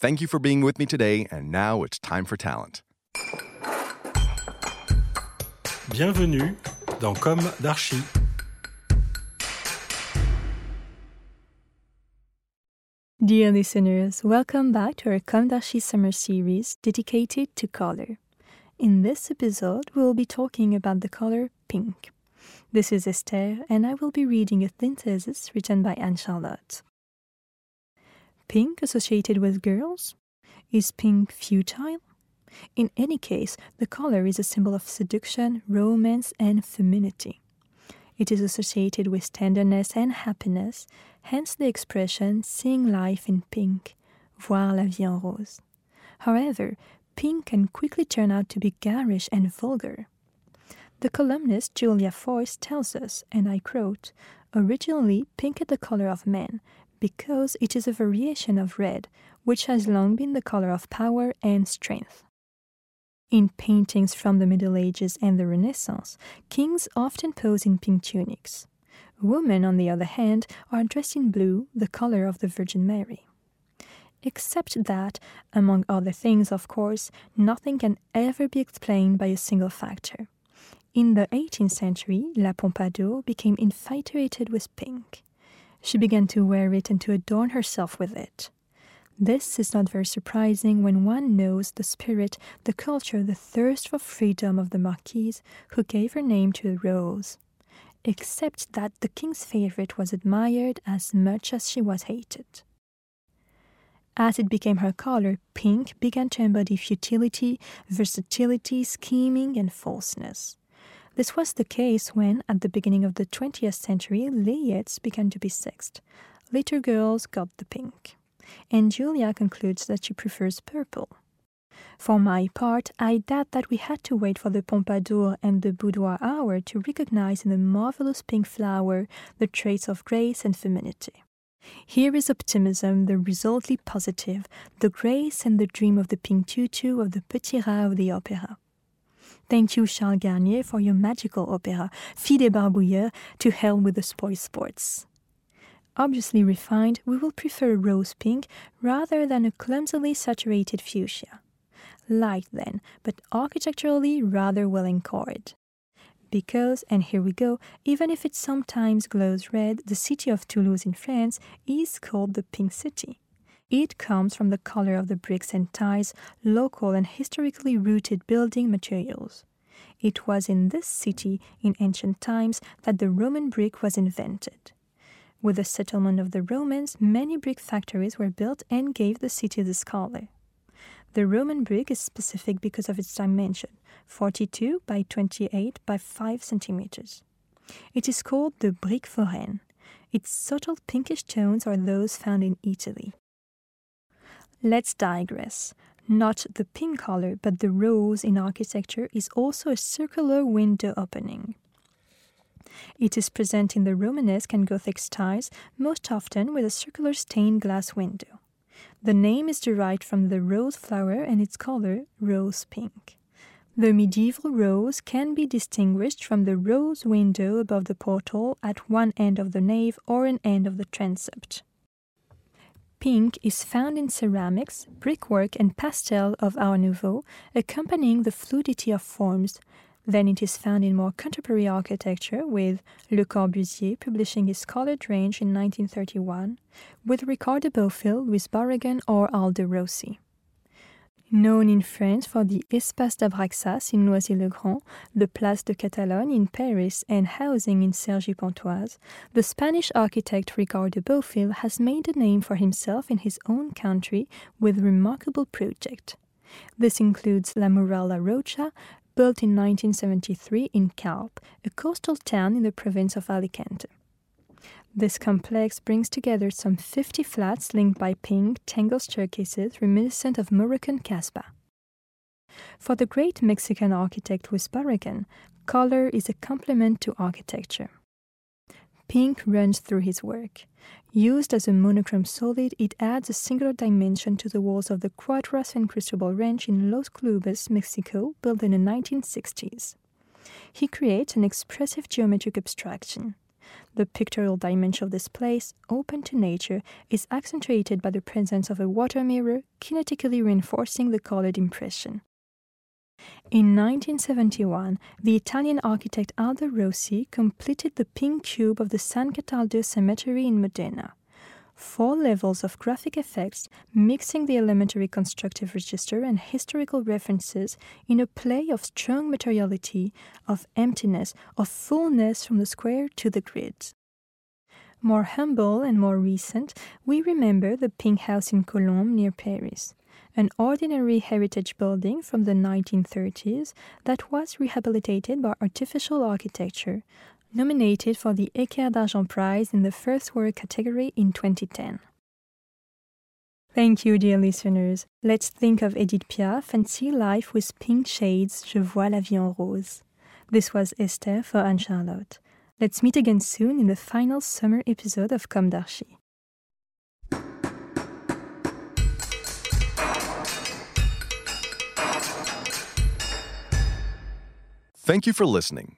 Thank you for being with me today, and now it's time for talent. Bienvenue dans Comme d'Archi. Dear listeners, welcome back to our Comme d'Archi summer series dedicated to color. In this episode, we will be talking about the color pink. This is Esther, and I will be reading a synthesis written by Anne Charlotte. Pink associated with girls? Is pink futile? In any case, the color is a symbol of seduction, romance, and femininity. It is associated with tenderness and happiness, hence the expression seeing life in pink, voir la vie en rose. However, pink can quickly turn out to be garish and vulgar. The columnist Julia Foyce tells us, and I quote, originally pink is the color of men because it is a variation of red, which has long been the color of power and strength. In paintings from the Middle Ages and the Renaissance, kings often pose in pink tunics. Women, on the other hand, are dressed in blue, the color of the Virgin Mary. Except that, among other things, of course, nothing can ever be explained by a single factor. In the 18th century, La Pompadour became infatuated with pink. She began to wear it and to adorn herself with it. This is not very surprising when one knows the spirit, the culture, the thirst for freedom of the Marquise, who gave her name to the rose. Except that the king's favorite was admired as much as she was hated. As it became her color, pink began to embody futility, versatility, scheming, and falseness. This was the case when, at the beginning of the 20th century, layette began to be sexed. Later girls got the pink. And Julia concludes that she prefers purple. For my part, I doubt that we had to wait for the Pompadour and the boudoir hour to recognize in the marvelous pink flower the traits of grace and femininity. Here is optimism, the resultly positive, the grace and the dream of the pink tutu of the petit rat of the opera. Thank you, Charles Garnier, for your magical opera, Fille des Barbouilleurs, to hell with the spoil sports. Obviously refined, we will prefer rose pink rather than a clumsily saturated fuchsia. Light then, but architecturally rather well encored. Because, and here we go, even if it sometimes glows red, the city of Toulouse in France is called the Pink City. It comes from the color of the bricks and tiles, local and historically rooted building materials. It was in this city, in ancient times, that the Roman brick was invented. With the settlement of the Romans, many brick factories were built and gave the city this color. The Roman brick is specific because of its dimension 42 by 28 by 5 centimeters. It is called the brique foraine. Its subtle pinkish tones are those found in Italy. Let's digress. Not the pink color, but the rose in architecture is also a circular window opening. It is present in the Romanesque and Gothic styles, most often with a circular stained glass window. The name is derived from the rose flower and its color, rose pink. The medieval rose can be distinguished from the rose window above the portal at one end of the nave or an end of the transept. Pink is found in ceramics, brickwork, and pastel of Art Nouveau, accompanying the fluidity of forms, Then it is found in more contemporary architecture, with Le Corbusier publishing his colored range in 1931, with Ricardo Bofill, Louis Barragan, or Aldo Rossi. Known in France for the Espace d'Abraxas in Noisy-le-Grand, the Place de Catalogne in Paris, and housing in Cergy-Pontoise, the Spanish architect Ricardo Bofill has made a name for himself in his own country with remarkable projects. This includes La Muralla Roja, built in 1973 in Calp, a coastal town in the province of Alicante. This complex brings together some 50 flats linked by pink, tangled staircases reminiscent of Moroccan Casbah. For the great Mexican architect Luis Barragan, color is a complement to architecture. Pink runs through his work. Used as a monochrome solid, it adds a singular dimension to the walls of the Cuadra San Cristobal Ranch in Los Clubes, Mexico, built in the 1960s. He creates an expressive geometric abstraction. The pictorial dimension of this place, open to nature, is accentuated by the presence of a water mirror, kinetically reinforcing the colored impression. In 1971, the Italian architect Aldo Rossi completed the pink cube of the San Cataldo Cemetery in Modena. Four levels of graphic effects mixing the elementary constructive register and historical references in a play of strong materiality, of emptiness, of fullness from the square to the grid. More humble and more recent, we remember the Pink House in Colombes near Paris an ordinary heritage building from the 1930s that was rehabilitated by artificial architecture, nominated for the Équerre d'Argent Prize in the First Work category in 2010. Thank you, dear listeners. Let's think of Edith Piaf and see life with pink shades. Je vois la vie en rose. This was Esther for Anne Charlotte. Let's meet again soon in the final summer episode of Comme d'Archi. Thank you for listening.